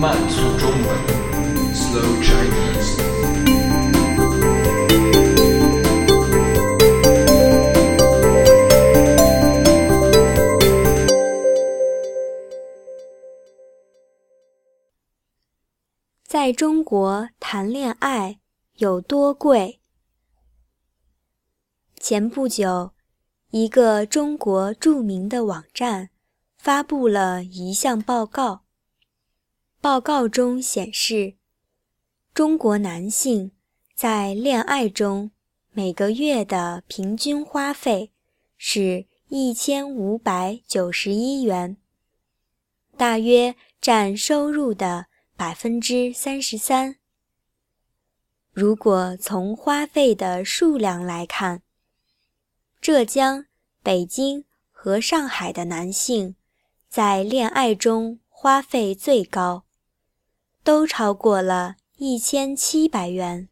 慢速中文，Slow Chinese。在中国谈恋爱有多贵？前不久，一个中国著名的网站发布了一项报告。报告中显示，中国男性在恋爱中每个月的平均花费是一千五百九十一元，大约占收入的。百分之三十三。如果从花费的数量来看，浙江、北京和上海的男性在恋爱中花费最高，都超过了一千七百元。